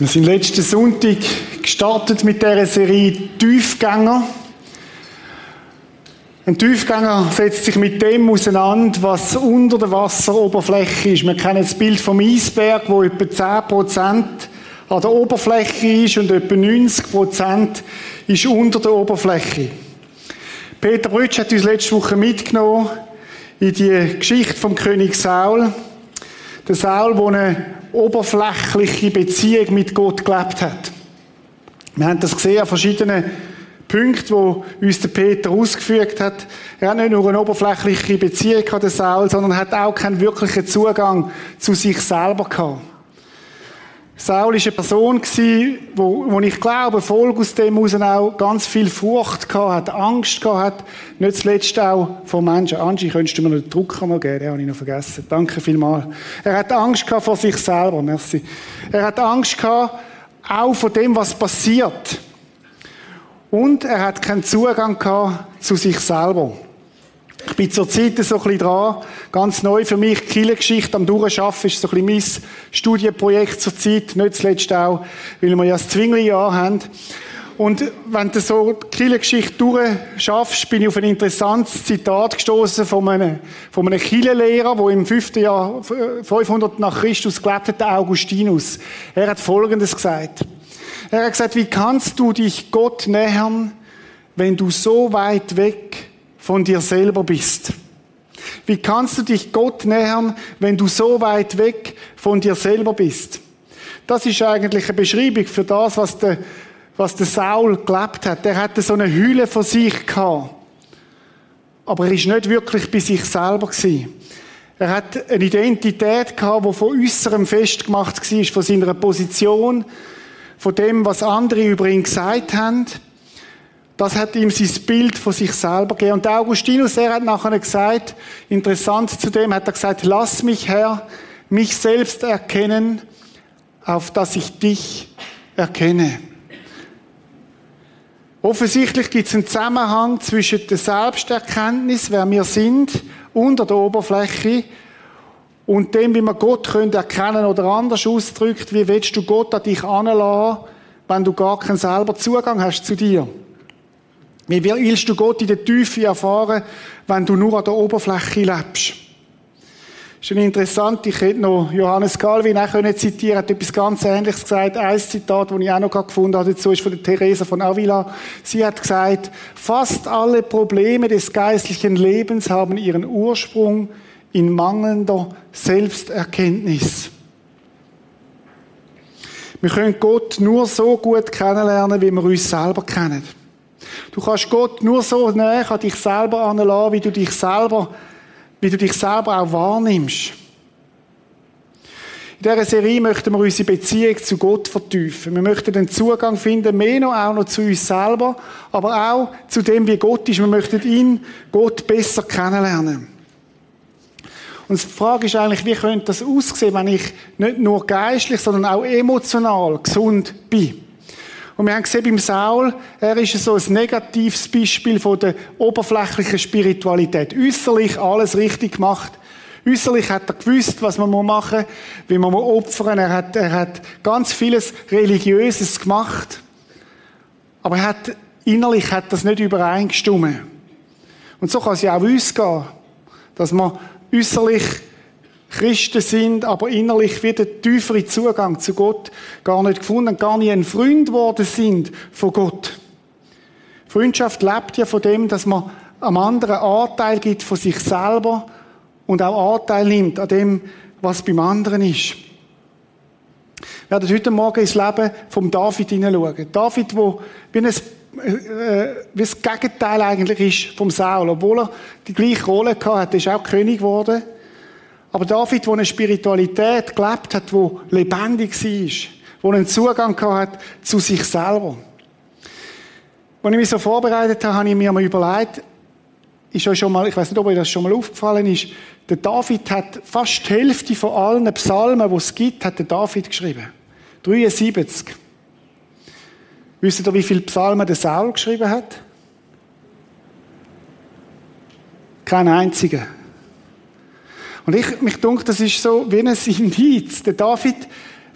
Wir sind letzten Sonntag gestartet mit dieser Serie Tiefgänger. Ein Tiefgänger setzt sich mit dem auseinander, was unter der Wasseroberfläche ist. Wir kennen das Bild vom Eisberg, wo etwa 10% an der Oberfläche ist und etwa 90% ist unter der Oberfläche. Peter Brütsch hat uns letzte Woche mitgenommen in die Geschichte vom König Saul. Der Saul, der eine oberflächliche Beziehung mit Gott gelebt hat. Wir haben das gesehen an verschiedenen Punkten, wo uns der Peter ausgeführt hat. Er hat nicht nur eine oberflächliche Beziehung gehabt, der Saul, sondern hat auch keinen wirklichen Zugang zu sich selber gehabt. Saul war eine Person, wo, wo ich glaube, Folge aus dem heraus auch ganz viel Furcht hat, Angst hat, nicht zuletzt auch vor Menschen. Angie, könntest du mir noch den noch geben? Den habe ich noch vergessen. Danke vielmals. Er hat Angst gehabt vor sich selber, merci. Er hat Angst gehabt, auch vor dem, was passiert. Und er hat keinen Zugang gehabt zu sich selber. Ich bin zur Zeit so ein bisschen dran, ganz neu für mich, Kirchengeschichte am Durchschaffen ist so ein bisschen mein Studienprojekt zur Zeit, nicht zuletzt auch, weil wir ja das Zwingli-Jahr haben. Und wenn du so die Kirchengeschichte durchschaffst, bin ich auf ein interessantes Zitat gestoßen von einem, von einem Kirchenlehrer, der im 5. Jahr 500 nach Christus gelebt hat, Augustinus. Er hat Folgendes gesagt. Er hat gesagt, wie kannst du dich Gott nähern, wenn du so weit weg von dir selber bist. Wie kannst du dich Gott nähern, wenn du so weit weg von dir selber bist? Das ist eigentlich eine Beschreibung für das, was der, was der Saul gelebt hat. Der hatte so eine Hülle von sich gehabt. Aber er ist nicht wirklich bei sich selber gewesen. Er hat eine Identität gehabt, die von äußerem festgemacht war, von seiner Position, von dem, was andere über ihn gesagt haben. Das hat ihm sein Bild von sich selber gegeben. Und Augustinus, er hat nachher gesagt, interessant zu dem, hat er gesagt, lass mich, Herr, mich selbst erkennen, auf dass ich dich erkenne. Offensichtlich gibt es einen Zusammenhang zwischen der Selbsterkenntnis, wer wir sind, unter der Oberfläche, und dem, wie man Gott können erkennen oder anders ausdrückt, wie willst du Gott an dich anlassen, wenn du gar keinen selber Zugang hast zu dir? Wie willst du Gott in der Tiefe erfahren, wenn du nur an der Oberfläche lebst? Das ist interessant, ich hätte noch Johannes Calvin auch können zitieren, hat etwas ganz Ähnliches gesagt. Ein Zitat, das ich auch noch gefunden habe, dazu ist von der Theresa von Avila. Sie hat gesagt, fast alle Probleme des geistlichen Lebens haben ihren Ursprung in mangelnder Selbsterkenntnis. Wir können Gott nur so gut kennenlernen, wie wir uns selber kennen. Du kannst Gott nur so näher an dich selber anlassen, wie du dich selber, wie du dich selber auch wahrnimmst. In dieser Serie möchten wir unsere Beziehung zu Gott vertiefen. Wir möchten den Zugang finden, mehr noch auch noch zu uns selber, aber auch zu dem, wie Gott ist. Wir möchten ihn, Gott, besser kennenlernen. Und die Frage ist eigentlich, wie könnte das aussehen, wenn ich nicht nur geistlich, sondern auch emotional gesund bin? Und wir haben gesehen beim Saul, er ist so ein negatives Beispiel von der oberflächlichen Spiritualität. Äußerlich alles richtig gemacht. Äußerlich hat er gewusst, was man machen muss, wie man opfern muss. Er hat, er hat ganz vieles Religiöses gemacht. Aber er hat, innerlich hat das nicht übereingestimmt. Und so kann es ja auch uns gehen. Dass man äußerlich Christen sind, aber innerlich wieder tiefere Zugang zu Gott gar nicht gefunden, gar nicht ein Freund geworden sind von Gott. Freundschaft lebt ja von dem, dass man am anderen Anteil gibt von sich selber und auch Anteil nimmt an dem, was beim anderen ist. Wir werden heute Morgen ins Leben vom David hineinschauen. David, wo wie, ein, äh, wie das Gegenteil eigentlich ist vom Saul. Obwohl er die gleiche Rolle hatte, ist auch König geworden. Aber David, der eine Spiritualität gelebt hat, wo lebendig war, wo einen Zugang hat zu sich selber. Als ich mich so vorbereitet habe, habe ich mir mal überlegt, ist euch schon mal, ich weiß nicht, ob euch das schon mal aufgefallen ist, der David hat fast die Hälfte von allen Psalmen, die es gibt, hat der David geschrieben. 73. Wisst ihr, wie viele Psalmen der Saul geschrieben hat? Kein einziger. Und ich, mich denke, das ist so wie ein Indiz. Der David,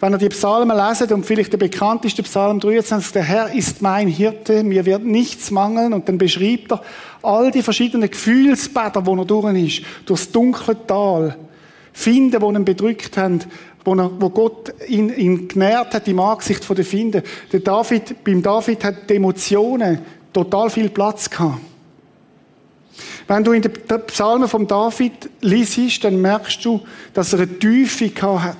wenn er die Psalmen lesen und vielleicht der bekannteste Psalm 23, der Herr ist mein Hirte, mir wird nichts mangeln, und dann beschreibt er all die verschiedenen Gefühlsbäder, wo er durch ist, durchs dunkle Tal, Finden, die ihn bedrückt haben, wo, er, wo Gott ihn, ihn genährt hat im Angesicht der Finden. Der David, beim David hat die Emotionen total viel Platz gehabt. Wenn du in den Psalmen von David liest, dann merkst du, dass er eine Tiefe hat.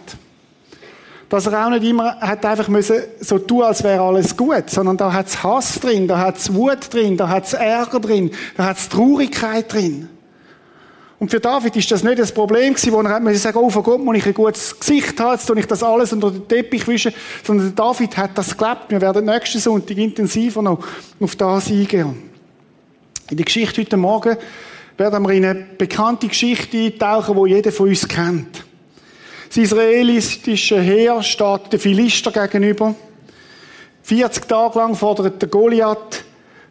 Dass er auch nicht immer hat einfach müssen so tun, als wäre alles gut, sondern da hat es Hass drin, da hat es Wut drin, da hat es Ärger drin, da hat es Traurigkeit drin. Und für David ist das nicht das Problem gewesen, wo er hat sagen, oh, von Gott muss ich ein gutes Gesicht haben, jetzt tue ich das alles unter den Teppich wischen, sondern David hat das gelebt. Wir werden nächsten Sonntag intensiver noch auf das eingehen. In der Geschichte heute Morgen werden wir in eine bekannte Geschichte eintauchen, die jeder von uns kennt. Das israelitische Heer steht den Philister gegenüber. 40 Tage lang fordert der Goliath,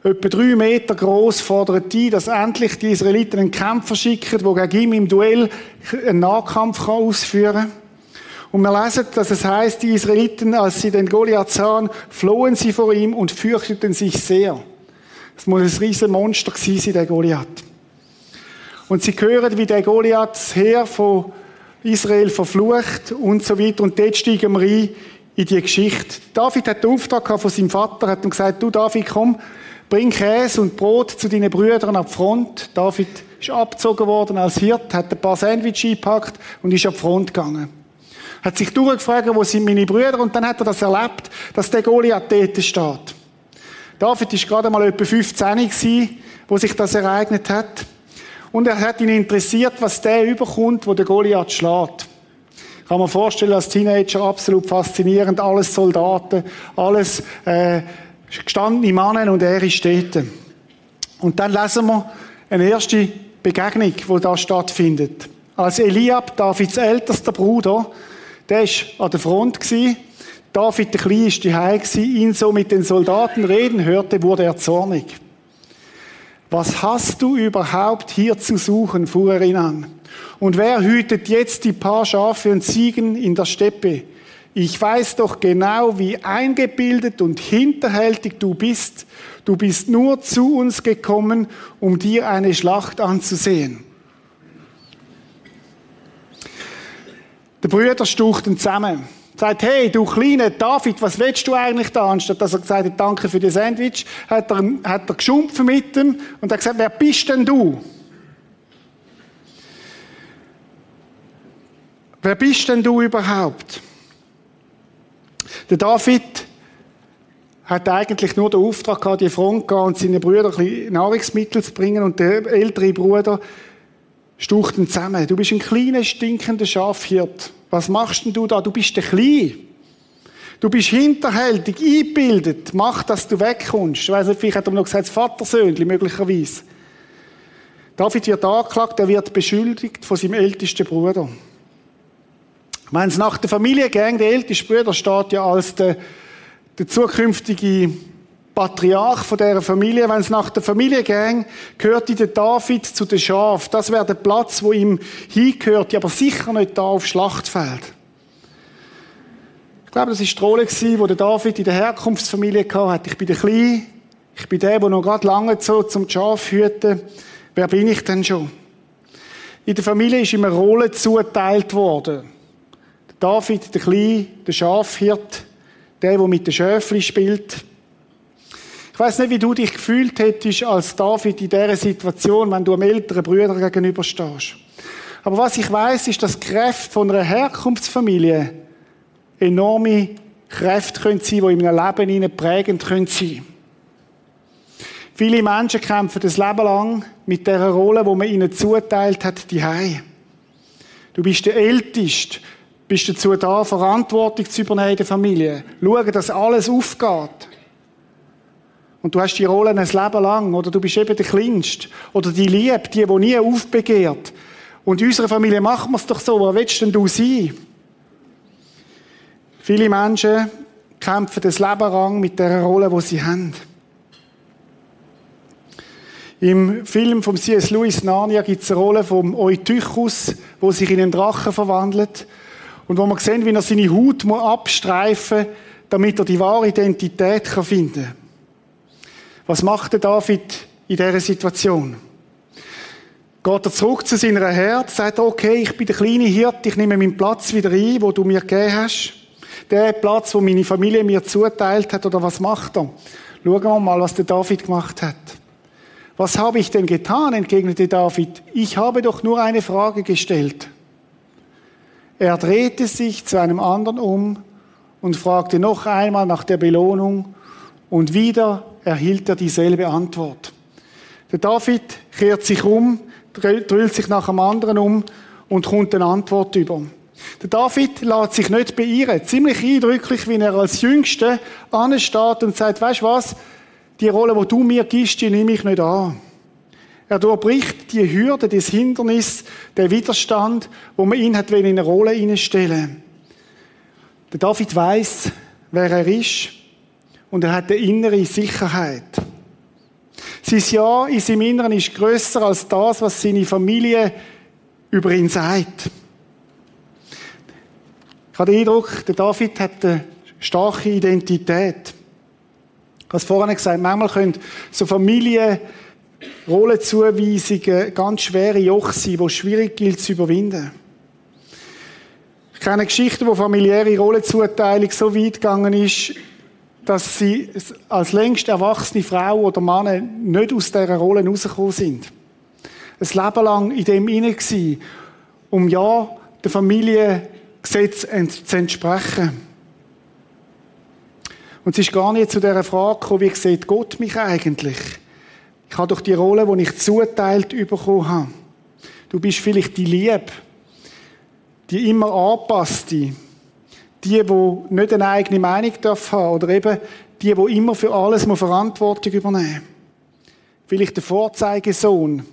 etwa drei Meter groß, fordert die, dass endlich die Israeliten einen Kämpfer schicken, der gegen ihn im Duell einen Nahkampf ausführen kann. Und wir lesen, dass es heißt, die Israeliten, als sie den Goliath sahen, flohen sie vor ihm und fürchteten sich sehr. Es muss ein riesen Monster gewesen sein, der Goliath. Und sie hören, wie der Goliath das Heer von Israel verflucht und so weiter. Und dort steigen wir ein in die Geschichte. David hat den Auftrag von seinem Vater, hat ihm gesagt, du David, komm, bring Käse und Brot zu deinen Brüdern ab Front. David ist abgezogen worden als Hirt, hat ein paar Sandwich eingepackt und ist ab Front gegangen. Hat sich durchgefragt, wo sind meine Brüder? Und dann hat er das erlebt, dass der Goliath dort steht. David ist gerade mal etwa 15 gewesen, wo sich das ereignet hat. Und er hat ihn interessiert, was der überkommt, wo der Goliath schlägt. Kann man vorstellen, als Teenager absolut faszinierend, alles Soldaten, alles äh, gestandene Männer und er ist dort. Und dann lesen wir eine erste Begegnung, die da stattfindet. Als Eliab, Davids ältester Bruder, der ist an der Front gewesen, David der Kleine ist daheim ihn so mit den Soldaten reden hörte, wurde er zornig. Was hast du überhaupt hier zu suchen, fuhr er ihn an. Und wer hütet jetzt die paar Schafe und Ziegen in der Steppe? Ich weiß doch genau, wie eingebildet und hinterhältig du bist. Du bist nur zu uns gekommen, um dir eine Schlacht anzusehen. Die Brüder stuchten zusammen. Sagt, hey, du kleiner David, was willst du eigentlich da? Anstatt dass er gesagt hat, danke für das Sandwich, hat er, hat er geschumpfen mit ihm und hat gesagt, wer bist denn du? Wer bist denn du überhaupt? Der David hat eigentlich nur den Auftrag gehabt, die Front zu gehen und seinen Brüdern ein Nahrungsmittel zu bringen und der ältere Bruder stucht ihn zusammen. Du bist ein kleiner, stinkender Schafhirt. Was machst denn du da? Du bist der Klein. Du bist hinterhältig, eingebildet. Mach, dass du wegkommst. Ich weiss nicht, vielleicht hat er noch gesagt, Vatersöhnchen, möglicherweise. David wird angeklagt, er wird beschuldigt von seinem ältesten Bruder. Wenn es nach der Familie ging, der älteste Bruder steht ja als der, der zukünftige Patriarch von dieser Familie, wenn es nach der Familie ging, gehörte der David zu den Schafen. Das wäre der Platz, wo ihm hingehört, aber sicher nicht da auf Schlachtfeld. Ich glaube, das war die Rolle, die der David in der Herkunftsfamilie hatte. Ich bin der Kleine, ich bin der, der noch gerade lange so zum Schaf hüten. Wer bin ich denn schon? In der Familie ist ihm eine Rolle zugeteilt worden. Der David, der Kleine, der Schafhirt, der, der mit den Schöfli spielt, ich weiß nicht, wie du dich gefühlt hättest als David in dieser Situation, wenn du einem älteren Bruder gegenüberstehst. Aber was ich weiß, ist, dass Kräfte von einer Herkunftsfamilie enorme Kräfte können sein, die in einem Leben ihnen prägend können sein. Viele Menschen kämpfen das Leben lang mit der Rolle, wo man ihnen zuteilt hat, die Du bist der Älteste. Bist dazu da, Verantwortung zu übernehmen in der Familie. Schauen, dass alles aufgeht. Und du hast die Rolle ein Leben lang. Oder du bist eben der Kleinste. Oder die Liebe, die, die nie aufbegehrt. Und in unserer Familie machen wir es doch so. Wer willst denn du sein? Viele Menschen kämpfen das Leben lang mit der Rolle, die sie haben. Im Film von C.S. Lewis Narnia gibt es eine Rolle vom Eutychus, wo sich in einen Drachen verwandelt. Und wo man sehen, wie er seine Haut abstreifen muss, damit er die wahre Identität finden kann. Was macht der David in dieser Situation? Geht er zurück zu seiner Herde, sagt er, okay, ich bin der kleine Hirte, ich nehme meinen Platz wieder ein, wo du mir gegeben hast. Der Platz, wo meine Familie mir zuteilt hat, oder was macht er? Schauen wir mal, was der David gemacht hat. Was habe ich denn getan? entgegnete David. Ich habe doch nur eine Frage gestellt. Er drehte sich zu einem anderen um und fragte noch einmal nach der Belohnung und wieder erhielt er dieselbe Antwort. Der David kehrt sich um, drüllt sich nach einem anderen um und kommt eine Antwort über. Der David lässt sich nicht beirren. Ziemlich eindrücklich, wie er als Jüngster ansteht und sagt, weißt du was? die Rolle, wo du mir gibst, die nehme ich nicht an. Er durchbricht die Hürde des Hindernisses, der Widerstand, wo man ihn hat in eine Rolle hineinstellen. Der David weiß, wer er ist und er hat eine innere Sicherheit. Sein Ja in seinem Inneren ist größer als das, was seine Familie über ihn sagt. Ich habe den Eindruck, der David hat eine starke Identität. Ich habe es vorhin gesagt, manchmal können so Familien Rollenzuweisungen ganz schwere Joch sein, die schwierig gilt zu überwinden. Ich kenne Geschichten, wo familiäre Rollenzuteilung so weit gegangen ist, dass sie als längst erwachsene Frau oder Mann nicht aus dieser Rolle rausgekommen sind. Ein Leben lang in dem inne gsi, um ja der Familie Gesetz zu entsprechen. Und es ist gar nicht zu dieser Frage gekommen, wie sieht Gott mich eigentlich? Ich habe doch die Rolle, die ich zuteilt bekommen habe. Du bist vielleicht die Liebe, die immer anpasste, die, die nicht eine eigene Meinung darf haben oder eben die, die immer für alles Verantwortung übernehmen Vielleicht der Vorzeigesohn,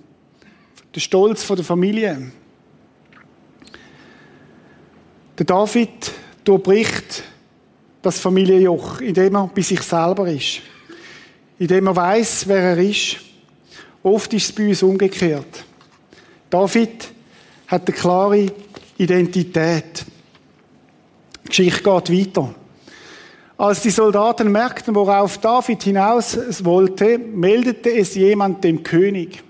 der Stolz der Familie. Der David durchbricht das Familienjoch, indem er bei sich selber ist. Indem er weiß, wer er ist. Oft ist es bei uns umgekehrt. David hat eine klare Identität. Die Geschichte geht weiter. Als die Soldaten merkten, worauf David hinaus wollte, meldete es jemand dem König.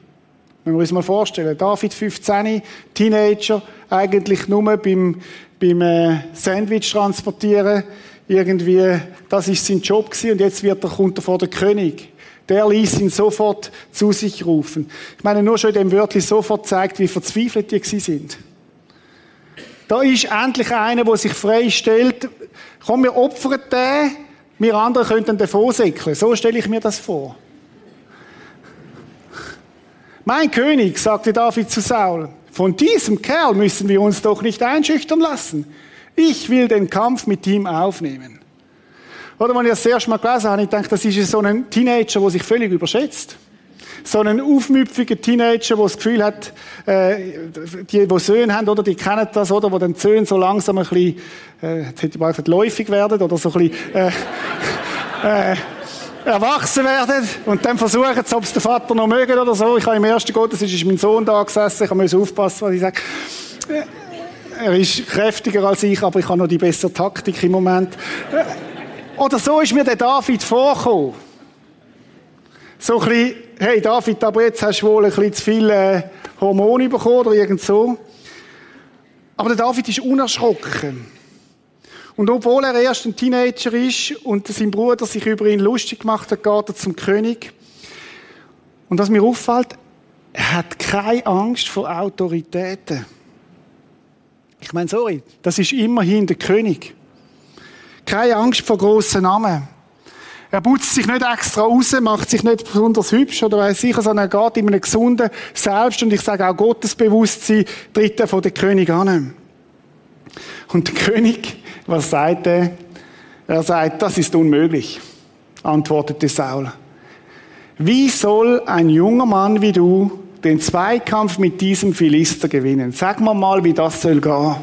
Man muss sich mal vorstellen, David 15, Teenager, eigentlich nur beim, beim äh, Sandwich transportieren, irgendwie, das ist sein Job gewesen und jetzt wird er, kommt er vor der König. Der ließ ihn sofort zu sich rufen. Ich meine, nur schon in dem Wörtchen sofort zeigt, wie verzweifelt die gewesen sind. Da ist endlich einer, der sich freistellt. Komm, wir opfern den, wir anderen könnten davon säckeln. So stelle ich mir das vor. Mein König, sagte David zu Saul, von diesem Kerl müssen wir uns doch nicht einschüchtern lassen. Ich will den Kampf mit ihm aufnehmen. Oder wenn ich das erste Mal gelesen habe, ich denke, das ist so ein Teenager, der sich völlig überschätzt. So ein aufmüpfiger Teenager, der das Gefühl hat, äh, die, die Söhne haben, oder, die kennen das, oder, wo dann die Söhne so langsam ein bisschen, äh, jetzt hätte ich mal gesagt, läufig werden, oder so ein bisschen, äh, äh, erwachsen werden und dann versuchen, ob es der Vater noch mögen oder so. Ich habe im ersten Gottesdienst ist mein Sohn da gesessen, ich muss aufpassen, was ich sage. Er ist kräftiger als ich, aber ich habe noch die bessere Taktik im Moment. Oder so ist mir der David vorgekommen. So ein bisschen, hey David, aber jetzt hast du wohl ein bisschen zu viel äh, Hormone bekommen oder irgend so. Aber der David ist unerschrocken. Und obwohl er erst ein Teenager ist und sein Bruder sich über ihn lustig gemacht hat, geht er zum König. Und was mir auffällt, er hat keine Angst vor Autoritäten. Ich meine, sorry, das ist immerhin der König. Keine Angst vor grossen Namen. Er putzt sich nicht extra raus, macht sich nicht besonders hübsch oder weiß sicher, sondern er geht in einem gesunden Selbst und ich sage auch Gottesbewusstsein tritt er von der König an. Und der König, was sagt er? Er sagt, das ist unmöglich, antwortete Saul. Wie soll ein junger Mann wie du den Zweikampf mit diesem Philister gewinnen? Sag mal mal, wie das soll gehen.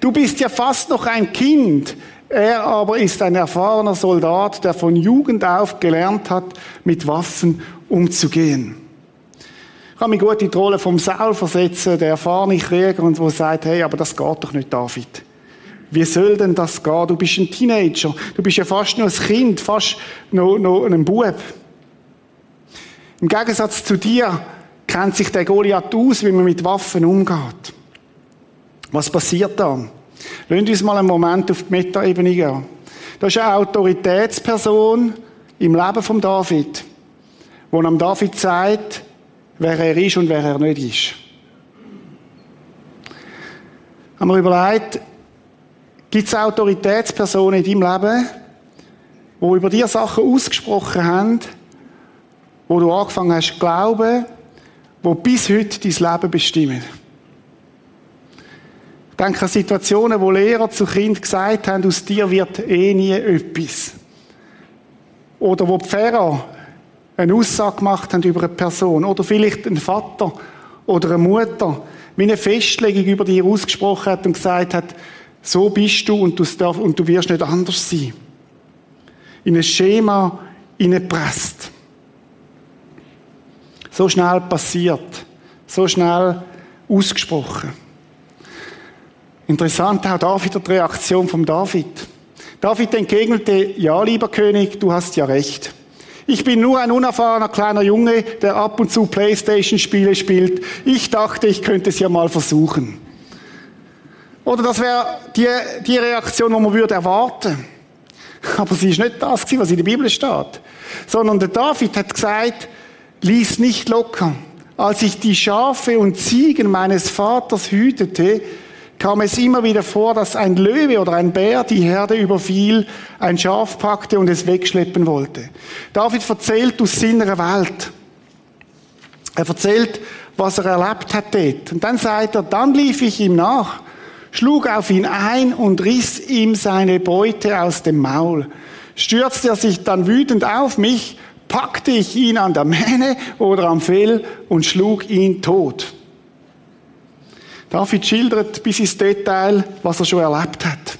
Du bist ja fast noch ein Kind. Er aber ist ein erfahrener Soldat, der von Jugend auf gelernt hat, mit Waffen umzugehen. Ich kann mich gut in die Rolle vom Saul versetzen, der erfahrene Krieger, und wo sagt, hey, aber das geht doch nicht, David. Wie soll denn das gehen? Du bist ein Teenager. Du bist ja fast noch ein Kind, fast noch, noch ein Bub. Im Gegensatz zu dir kennt sich der Goliath aus, wie man mit Waffen umgeht. Was passiert da? Lassen uns mal einen Moment auf die Metaebene gehen. Das ist eine Autoritätsperson im Leben von David, wo am David sagt, wer er ist und wer er nicht ist. Haben wir überlegt, gibt es Autoritätspersonen in deinem Leben, die über dir Sachen ausgesprochen haben, wo du angefangen hast zu glauben, wo bis heute dein Leben bestimmen? Denke an Situationen, wo Lehrer zu Kind gesagt haben, aus dir wird eh nie etwas. Oder wo Pfarrer eine Aussage gemacht haben über eine Person. Oder vielleicht ein Vater oder eine Mutter, wie eine Festlegung über dich ausgesprochen hat und gesagt hat, so bist du und du, darf, und du wirst nicht anders sein. In ein Schema hineinpresst. So schnell passiert. So schnell ausgesprochen. Interessant auch da wieder die Reaktion von David. David entgegnete, ja, lieber König, du hast ja recht. Ich bin nur ein unerfahrener kleiner Junge, der ab und zu Playstation-Spiele spielt. Ich dachte, ich könnte es ja mal versuchen. Oder das wäre die, die Reaktion, die man würde erwarten. Aber sie ist nicht das, was in der Bibel steht. Sondern der David hat gesagt, lies nicht locker. Als ich die Schafe und Ziegen meines Vaters hütete, kam es immer wieder vor, dass ein Löwe oder ein Bär die Herde überfiel, ein Schaf packte und es wegschleppen wollte. David erzählt aus seiner Welt. Er erzählt, was er erlebt hat dort. Und dann sagt er, dann lief ich ihm nach, schlug auf ihn ein und riss ihm seine Beute aus dem Maul. Stürzte er sich dann wütend auf mich, packte ich ihn an der Mähne oder am Fell und schlug ihn tot. David schildert bis ins Detail, was er schon erlebt hat.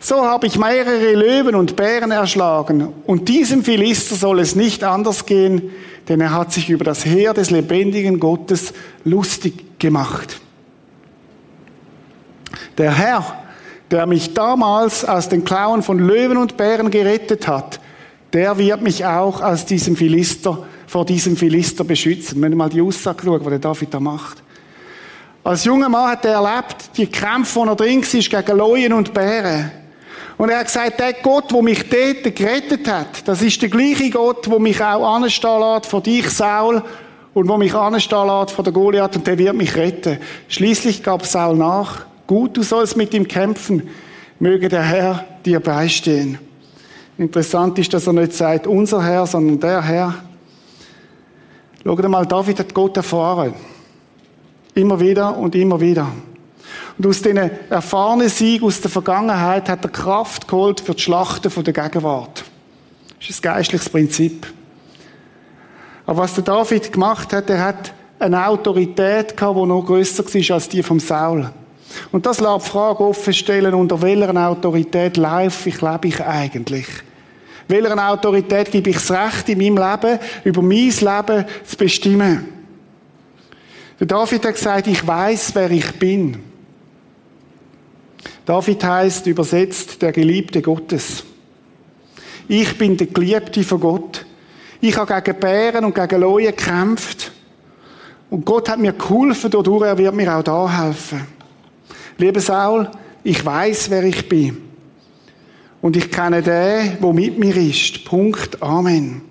So habe ich mehrere Löwen und Bären erschlagen, und diesem Philister soll es nicht anders gehen, denn er hat sich über das Heer des lebendigen Gottes lustig gemacht. Der Herr, der mich damals aus den Klauen von Löwen und Bären gerettet hat, der wird mich auch aus diesem Philister, vor diesem Philister beschützen. Wenn mal die Aussage schaut, die der David da macht. Als junger Mann hat er erlebt, die Kämpfe, die er drin war, gegen Leuen und Bären. Und er hat gesagt, der Gott, der mich dort gerettet hat, das ist der gleiche Gott, der mich auch anstehen lässt vor dich, Saul, und wo mich anstehen lässt vor der Goliath, und der wird mich retten. Schließlich gab Saul nach. Gut, du sollst mit ihm kämpfen. Möge der Herr dir beistehen. Interessant ist, dass er nicht sagt, unser Herr, sondern der Herr. Schau dir mal, David hat Gott erfahren. Immer wieder und immer wieder. Und aus diesen erfahrenen Sieg aus der Vergangenheit hat er Kraft geholt für die Schlachten von der Gegenwart. Das ist ein geistliches Prinzip. Aber was der David gemacht hat, er hat eine Autorität gehabt, die noch grösser war als die vom Saul. Und das lässt die Frage offen stellen, unter welcher Autorität laufe ich, lebe ich eigentlich? Welcher Autorität gebe ich das Recht in meinem Leben, über mein Leben zu bestimmen? Der David hat gesagt, ich weiß, wer ich bin. David heißt übersetzt der Geliebte Gottes. Ich bin der Geliebte von Gott. Ich habe gegen Bären und gegen Leuen gekämpft. Und Gott hat mir geholfen, dadurch er wird mir auch da helfen. Lieber Saul, ich weiß, wer ich bin. Und ich kenne den, der mit mir ist. Punkt. Amen.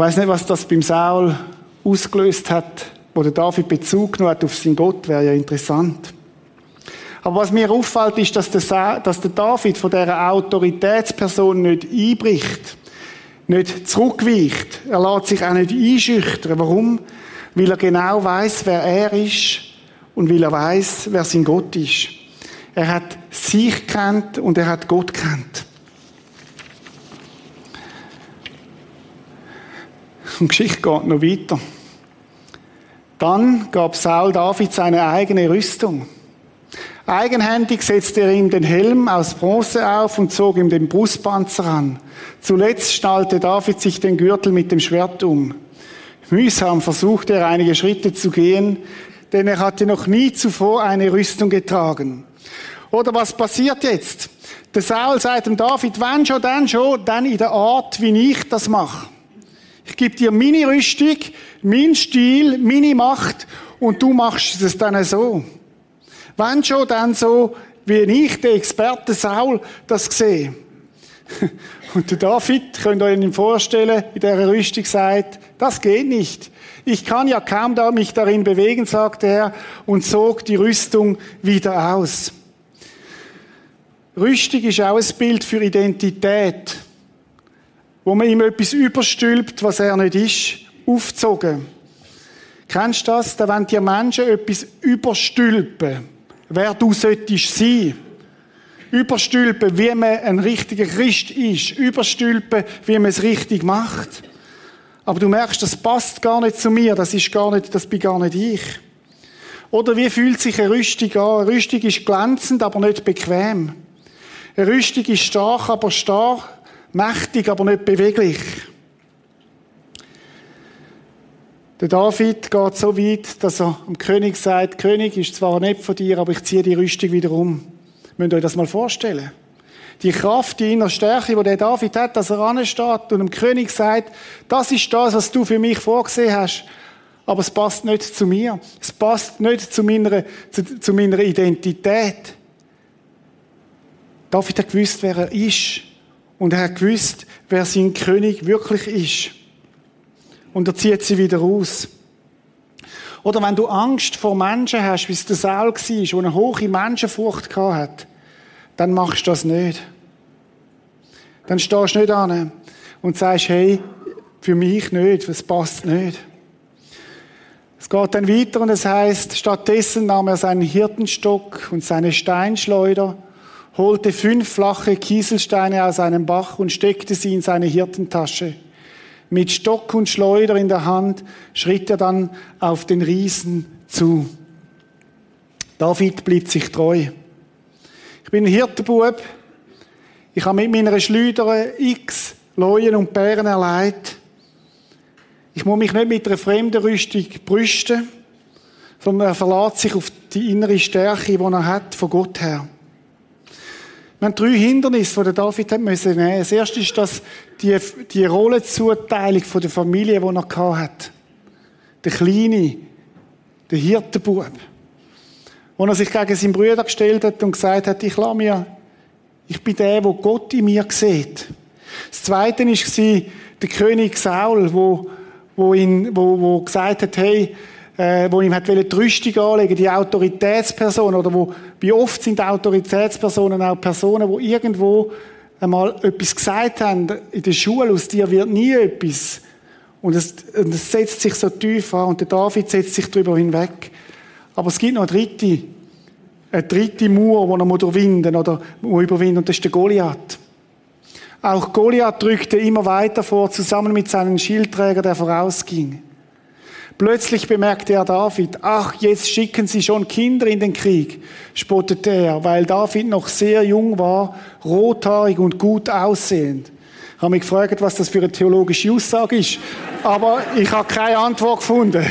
Weiß nicht, was das beim Saul ausgelöst hat, wo der David Bezug genommen hat auf seinen Gott, wäre ja interessant. Aber was mir auffällt, ist, dass der, dass der David von dieser Autoritätsperson nicht einbricht, nicht zurückweicht. Er lässt sich auch nicht einschüchtern. Warum? Weil er genau weiß, wer er ist und weil er weiß, wer sein Gott ist. Er hat sich kennt und er hat Gott kennt. Und Geschichte geht noch weiter. Dann gab Saul David seine eigene Rüstung. Eigenhändig setzte er ihm den Helm aus Bronze auf und zog ihm den Brustpanzer an. Zuletzt schnallte David sich den Gürtel mit dem Schwert um. Mühsam versuchte er einige Schritte zu gehen, denn er hatte noch nie zuvor eine Rüstung getragen. Oder was passiert jetzt? Der Saul sagt dem David, wenn schon, dann schon, dann in der Art, wie ich das mache. Ich gebe dir meine Rüstung, mein Stil, meine Macht und du machst es dann so. Wenn schon, dann so, wie ich, der Experte Saul, das sehe. Und der David, könnt ihr euch vorstellen, in der Rüstung sagt, das geht nicht. Ich kann ja kaum mich darin bewegen, sagte er, und zog die Rüstung wieder aus. Rüstung ist auch ein Bild für Identität wo man ihm etwas überstülpt, was er nicht ist, aufzogen. Kennst du das? Da wenn dir Menschen etwas überstülpen, wer du solltest sein. Überstülpen, wie man ein richtiger Christ ist. Überstülpen, wie man es richtig macht. Aber du merkst, das passt gar nicht zu mir, das ist gar nicht, das bin gar nicht ich. Oder wie fühlt sich eine Rüstung an? Eine Rüstung ist glänzend, aber nicht bequem. Eine Rüstung ist stark, aber stark mächtig, aber nicht beweglich. Der David geht so weit, dass er dem König sagt, König ist zwar nicht von dir, aber ich ziehe die Rüstung wieder um. Müsst ihr euch das mal vorstellen? Die Kraft, die innere Stärke, die der David hat, dass er ansteht und dem König sagt, das ist das, was du für mich vorgesehen hast, aber es passt nicht zu mir. Es passt nicht zu meiner, zu, zu meiner Identität. David hat gewusst, wer er ist. Und er hat gewusst, wer sein König wirklich ist. Und er zieht sie wieder raus. Oder wenn du Angst vor Menschen hast, wie es der Saul war, wo eine hohe Menschenfurcht hat, dann machst du das nicht. Dann stehst du nicht an und sagst, hey, für mich nicht, es passt nicht. Es geht dann weiter und es heißt, stattdessen nahm er seinen Hirtenstock und seine Steinschleuder holte fünf flache Kieselsteine aus einem Bach und steckte sie in seine Hirtentasche. Mit Stock und Schleuder in der Hand schritt er dann auf den Riesen zu. David blieb sich treu. Ich bin ein Hirtenbub. Ich habe mit meiner Schleuder x Leuen und Bären erleidet. Ich muss mich nicht mit einer fremden Rüstung brüsten, sondern er verlässt sich auf die innere Stärke, die er hat, von Gott her. Wir haben drei Hindernisse, die David hat müssen nehmen. Das erste ist, dass die, die Rollenzuteilung von der Familie, die er hat. Der Kleine, der Hirtenbub. Wo er sich gegen seinen Bruder gestellt hat und gesagt hat, ich lasse mir, ich bin der, wo Gott in mir sieht. Das zweite war der König Saul, wo, wo, ihn, wo, wo gesagt hat, hey, äh, wo ihm hat die Rüstung anlegen die Autoritätsperson, oder wo, wie oft sind Autoritätspersonen auch Personen, wo irgendwo einmal etwas gesagt haben, in der Schule, aus dir wird nie etwas. Und es, und es setzt sich so tief an, und der David setzt sich darüber hinweg. Aber es gibt noch eine dritte, eine dritte Mauer, die er überwinden oder überwinden, und das ist der Goliath. Auch Goliath drückte immer weiter vor, zusammen mit seinem Schildträger, der vorausging. Plötzlich bemerkte er David, ach, jetzt schicken sie schon Kinder in den Krieg, spottete er, weil David noch sehr jung war, rothaarig und gut aussehend. Ich habe mich gefragt, was das für eine theologische Aussage ist, aber ich habe keine Antwort gefunden.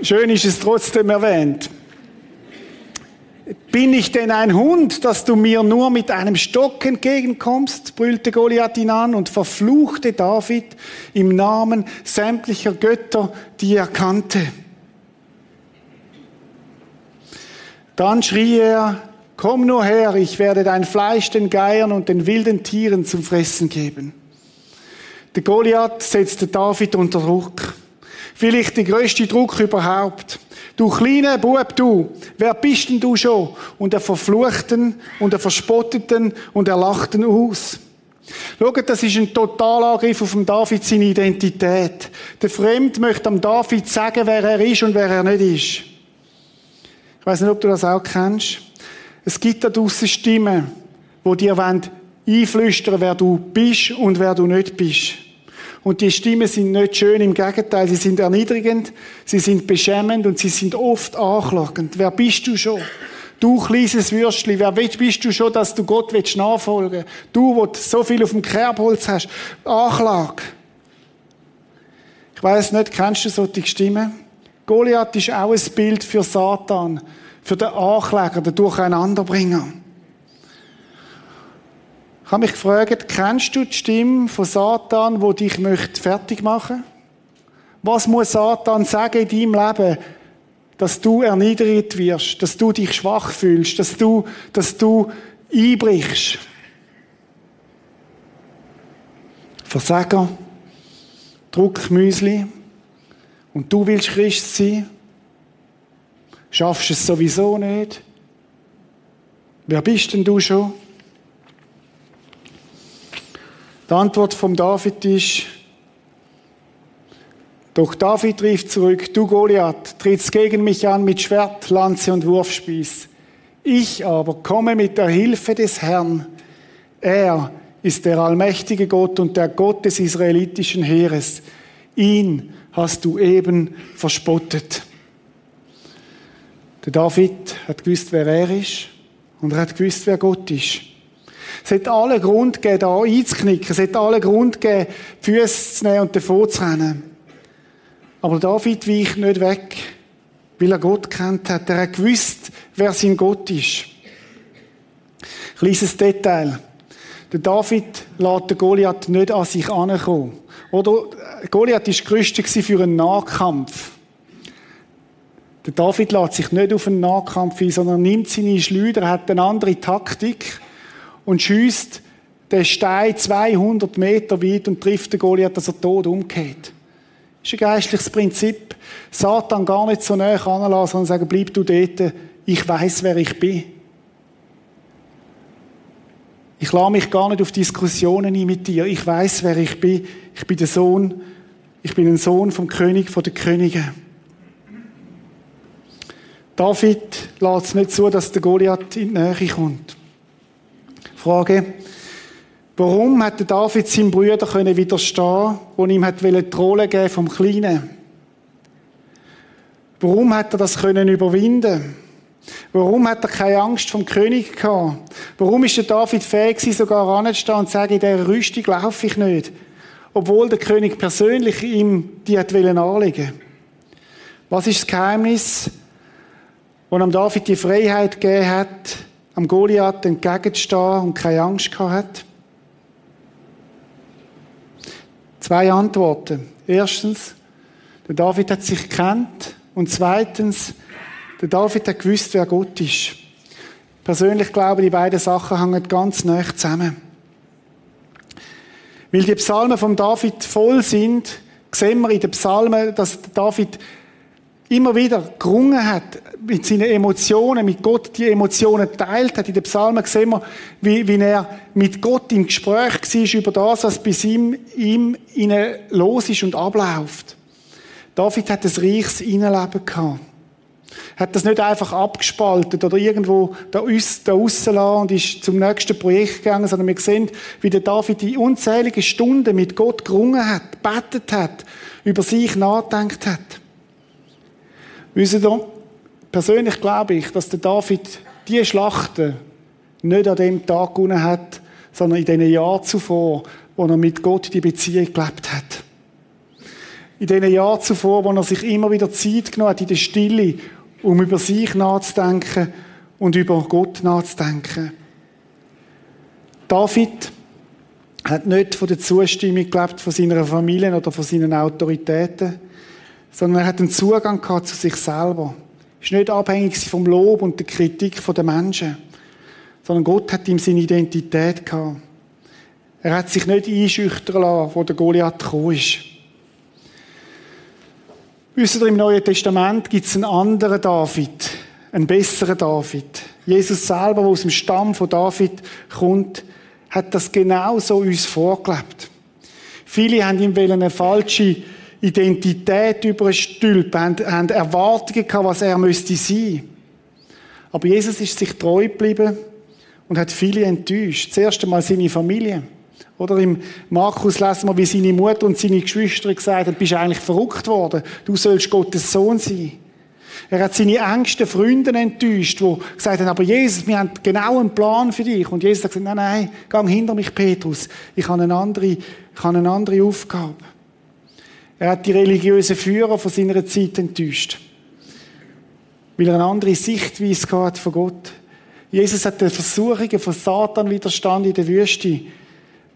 Schön ist es trotzdem erwähnt. Bin ich denn ein Hund, dass du mir nur mit einem Stock entgegenkommst? brüllte Goliath ihn an und verfluchte David im Namen sämtlicher Götter, die er kannte. Dann schrie er, komm nur her, ich werde dein Fleisch den Geiern und den wilden Tieren zum Fressen geben. Der Goliath setzte David unter Druck. Vielleicht der größte Druck überhaupt. Du kleiner Bub, du, wer bist denn du schon? Und er verfluchten und er verspotteten und er lachten aus. Schaut, das ist ein Totalangriff auf David seine Identität. Der Fremd möchte am David sagen, wer er ist und wer er nicht ist. Ich weiß nicht, ob du das auch kennst. Es gibt da draussen Stimmen, die dir einflüstern wer du bist und wer du nicht bist. Und die Stimmen sind nicht schön, im Gegenteil, sie sind erniedrigend, sie sind beschämend und sie sind oft anklagend. Wer bist du schon? Du kleines Würstchen, wer bist du schon, dass du Gott willst nachfolgen Du, wo so viel auf dem Kerbholz hast. Anklage. Ich weiß nicht, kennst du solche Stimmen? Goliath ist auch ein Bild für Satan, für den Ankläger, den Durcheinanderbringer. Ich habe mich gefragt, kennst du die Stimme von Satan, wo dich möchte fertig machen? Was muss Satan sagen in deinem Leben, dass du erniedrigt wirst, dass du dich schwach fühlst, dass du, dass du einbrichst? Versager, Druckmüsli und du willst Christ sein? Schaffst es sowieso nicht? Wer bist denn du schon? Die Antwort vom David ist, doch David rief zurück, du Goliath, trittst gegen mich an mit Schwert, Lanze und Wurfspieß. Ich aber komme mit der Hilfe des Herrn. Er ist der allmächtige Gott und der Gott des israelitischen Heeres. Ihn hast du eben verspottet. Der David hat gewusst, wer er ist und er hat gewusst, wer Gott ist. Es hat alle Grund gegeben, da einzuknicken. Es hat alle Grund gegeben, die Füße zu nehmen und davor zu rennen. Aber David weicht nicht weg, weil er Gott kennt hat. Er hat gewusst, wer sein Gott ist. Kleines Detail. Der David lässt den Goliath nicht an sich ankommen. Oder Goliath war gerüstet für einen Nahkampf. Der David lässt sich nicht auf einen Nahkampf ein, sondern nimmt seine Schleuder, hat eine andere Taktik und schießt den Stein 200 Meter weit und trifft den Goliath, dass er tot umgeht. Das ist ein geistliches Prinzip. Satan gar nicht so näher anlassen, sondern sagen, bleib du dort, ich weiß, wer ich bin. Ich lasse mich gar nicht auf Diskussionen ein mit dir. Ich weiß, wer ich bin. Ich bin der Sohn, ich bin ein Sohn vom König, von der Könige. David lässt es nicht zu, dass der Goliath in die Nähe kommt. Frage. Warum hat David seinem Bruder können widerstehen, wo ihm hat die Rolle geben vom Kleinen? Warum hat er das können überwinden? Warum hat er keine Angst vom König gehabt? Warum ist der David fähig gewesen, sogar anzustehen und zu sagen, in dieser Rüstung laufe ich nicht? Obwohl der König persönlich ihm die hat anlegen Was ist das Geheimnis, das am David die Freiheit gegeben hat, am Goliath entgegenzustehen und keine Angst gehabt hat? Zwei Antworten. Erstens, der David hat sich gekannt und zweitens, der David hat gewusst, wer Gott ist. Persönlich glaube ich, die beiden Sachen hängen ganz nah zusammen. Weil die Psalmen von David voll sind, sehen wir in den Psalmen, dass David immer wieder gerungen hat mit seinen Emotionen, mit Gott die Emotionen teilt hat. In den Psalmen sehen wir, wie, wie er mit Gott im Gespräch war über das, was bei ihm, ihm innen los ist und abläuft. David hat ein reiches Innenleben gehabt. Hat das nicht einfach abgespaltet oder irgendwo da, aus, da rausgelassen und ist zum nächsten Projekt gegangen, sondern wir sehen, wie der David die unzähligen Stunden mit Gott gerungen hat, betet hat, über sich nachdenkt hat. Wisst ihr, persönlich glaube ich, dass der David diese Schlachten nicht an dem Tag gewonnen hat, sondern in den Jahren zuvor, wo er mit Gott die Beziehung gelebt hat. In den Jahren zuvor, wo er sich immer wieder Zeit genommen hat in der Stille, um über sich nachzudenken und über Gott nachzudenken. David hat nicht von der Zustimmung gelebt von seiner Familie oder von seinen Autoritäten, sondern er hat einen Zugang gehabt zu sich selber. Er ist nicht abhängig vom Lob und der Kritik der Menschen, sondern Gott hat ihm seine Identität gehabt. Er hat sich nicht einschüchtern lassen, wo der Goliath gekommen ist. Wisst ihr, im Neuen Testament gibt es einen anderen David, einen besseren David. Jesus selber, der aus dem Stamm von David kommt, hat das genau so uns vorgelebt. Viele haben ihm eine falsche Identität überstülpen, haben, haben Erwartungen gehabt, was er müsste sein. Aber Jesus ist sich treu geblieben und hat viele enttäuscht. Zuerst einmal seine Familie. Oder im Markus lesen wir, wie seine Mutter und seine Geschwister gesagt haben, bist eigentlich verrückt worden. Du sollst Gottes Sohn sein. Er hat seine engsten Freunde enttäuscht, die gesagt haben, aber Jesus, wir haben genau einen Plan für dich. Und Jesus hat gesagt, nein, nein, geh hinter mich, Petrus. Ich habe eine andere, ich habe eine andere Aufgabe. Er hat die religiösen Führer von seiner Zeit enttäuscht. Weil er eine andere Sichtweise hat von Gott. Jesus hat den Versuchungen von Satan widerstanden in der Wüste,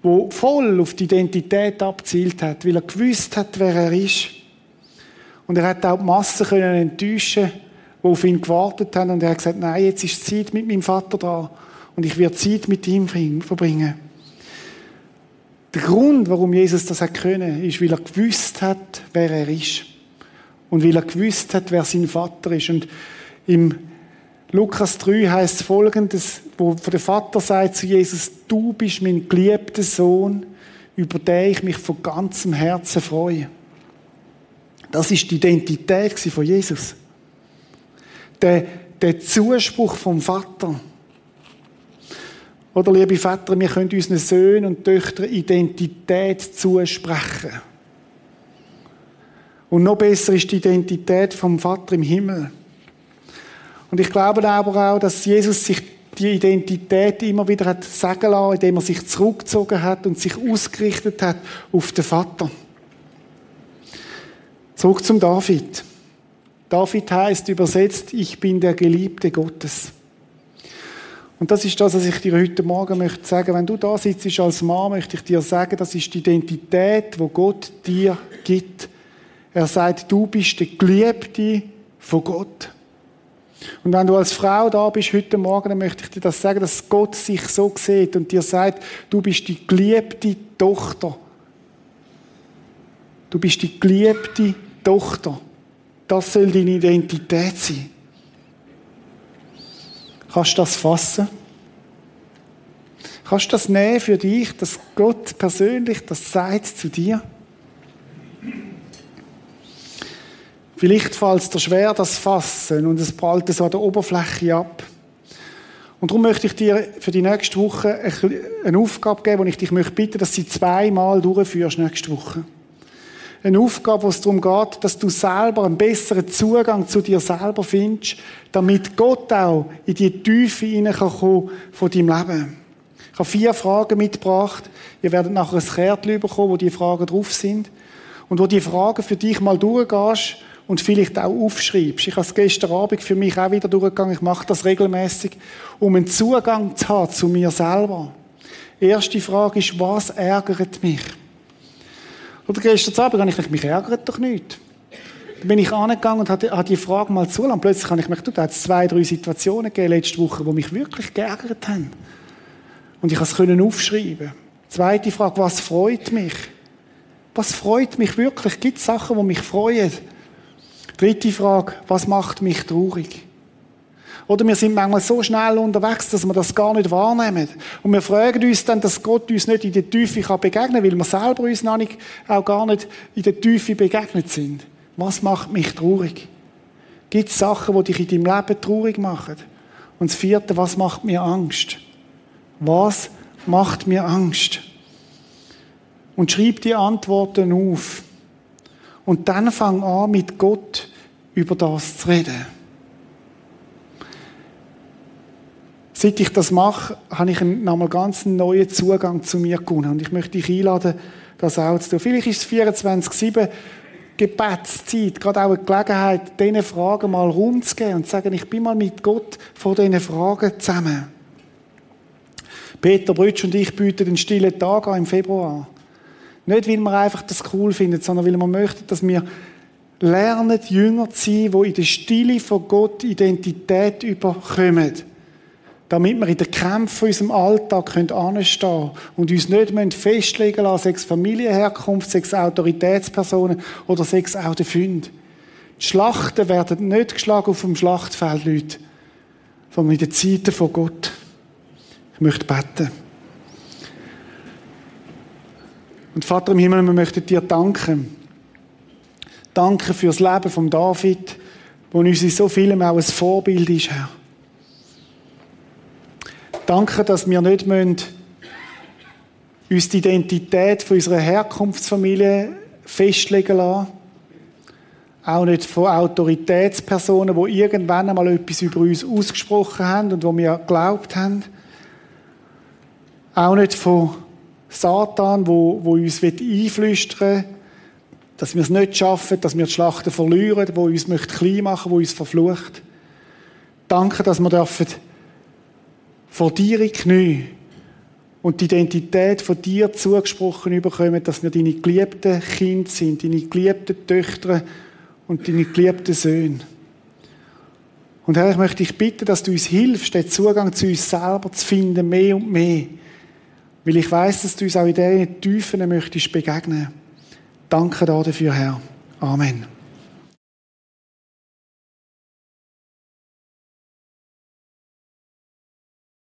wo voll auf die Identität abzielt hat, weil er gewusst hat, wer er ist. Und er hat auch die Massen können enttäuschen, die auf ihn gewartet haben. Und er hat gesagt, nein, jetzt ist Zeit mit meinem Vater da. Und ich werde Zeit mit ihm verbringen. Der Grund, warum Jesus das können, ist, weil er gewusst hat, wer er ist. Und weil er gewusst hat, wer sein Vater ist. Und im Lukas 3 heißt folgendes, wo der Vater sagt zu Jesus, du bist mein geliebter Sohn, über den ich mich von ganzem Herzen freue. Das ist die Identität von Jesus. Der, der Zuspruch vom Vater. Oder, liebe Väter, wir können unseren Söhnen und Töchtern Identität zusprechen. Und noch besser ist die Identität vom Vater im Himmel. Und ich glaube aber auch, dass Jesus sich die Identität immer wieder hat sagen lassen, indem er sich zurückgezogen hat und sich ausgerichtet hat auf den Vater. Zurück zum David. David heißt übersetzt, ich bin der Geliebte Gottes. Und das ist das, was ich dir heute Morgen möchte sagen. Wenn du da sitzt als Mann, möchte ich dir sagen, das ist die Identität, wo Gott dir gibt. Er sagt, du bist der Geliebte von Gott. Und wenn du als Frau da bist heute Morgen, dann möchte ich dir das sagen, dass Gott sich so sieht und dir sagt, du bist die geliebte Tochter. Du bist die geliebte Tochter. Das soll deine Identität sein. Kannst du das fassen? Kannst du das nehmen für dich, dass Gott persönlich das sagt zu dir? Vielleicht fällt es dir schwer, das Fassen und es prallt so an der Oberfläche ab. Und darum möchte ich dir für die nächste Woche eine Aufgabe geben, wo ich dich möchte bitten, dass du sie zweimal durchführst nächste Woche. Eine Aufgabe, wo es darum geht, dass du selber einen besseren Zugang zu dir selber findest, damit Gott auch in die Tiefe hineinkommen kann von deinem Leben. Ich habe vier Fragen mitgebracht. Ihr werdet nachher ein Kärtchen bekommen, wo die Fragen drauf sind. Und wo die Fragen für dich mal durchgehst und vielleicht auch aufschreibst. Ich habe es gestern Abend für mich auch wieder durchgegangen. Ich mache das regelmäßig, um einen Zugang zu haben zu mir selber. Erste Frage ist, was ärgert mich? Oder gestern Abend habe ich gedacht, mich ärgert doch nicht. Dann bin ich angegangen und habe die Frage mal zulassen. Plötzlich habe ich gemerkt, da hat es zwei, drei Situationen gegeben letzte Woche, die mich wirklich geärgert haben. Und ich konnte es aufschreiben. Zweite Frage, was freut mich? Was freut mich wirklich? Gibt es Sachen, die mich freuen? Dritte Frage, was macht mich traurig? Oder wir sind manchmal so schnell unterwegs, dass wir das gar nicht wahrnehmen. Und wir fragen uns dann, dass Gott uns nicht in der Tiefe begegnen kann, weil wir selber uns noch nicht, auch gar nicht in der Tiefe begegnet sind. Was macht mich traurig? Gibt es Sachen, die dich in deinem Leben traurig machen? Und das vierte, was macht mir Angst? Was macht mir Angst? Und schreib die Antworten auf. Und dann fang an, mit Gott über das zu reden. Seit ich das mache, habe ich einen nochmal ganz neuen Zugang zu mir gewonnen. Und ich möchte dich einladen, das auch zu tun. Vielleicht ist es 24-7 Gebetszeit, gerade auch eine Gelegenheit, diesen Fragen mal rumzugehen und zu sagen, ich bin mal mit Gott vor diesen Fragen zusammen. Peter Brütsch und ich bieten den stillen Tag an im Februar. Nicht, weil wir einfach das cool finden, sondern weil wir möchten, dass wir lernen, Jünger zu sein, die in der Stille von Gott Identität überkommen. Damit wir in den Kämpfen unserem Alltag anstehen und uns nicht festlegen lassen, sechs Familienherkunft, sechs Autoritätspersonen oder sechs auch der Fünde. Die Schlachten werden nicht geschlagen auf dem Schlachtfeld, Leute, sondern in den Zeiten von Gott. Ich möchte beten. Und Vater im Himmel, wir möchten dir danken. Danke für das Leben von David, wo uns in so vielem auch ein Vorbild ist, Herr. Danke, dass wir nicht müssen, uns die Identität von unserer Herkunftsfamilie festlegen lassen. Auch nicht von Autoritätspersonen, die irgendwann einmal etwas über uns ausgesprochen haben und wo wir geglaubt haben. Auch nicht von Satan, wo, wo uns einflüstern will, dass wir es nicht schaffen, dass wir die Schlachten verlieren, wo uns möchte klein machen, wo uns verflucht. Danke, dass wir dürfen vor dir in Knie und die Identität von dir zugesprochen bekommen, dass wir deine geliebten Kinder sind, deine geliebten Töchter und deine geliebten Söhne. Und Herr, ich möchte dich bitten, dass du uns hilfst, den Zugang zu uns selber zu finden, mehr und mehr. Weil ich weiß, dass du uns auch in diesen Tiefen möchtest begegnen. Danke dafür, Herr. Amen.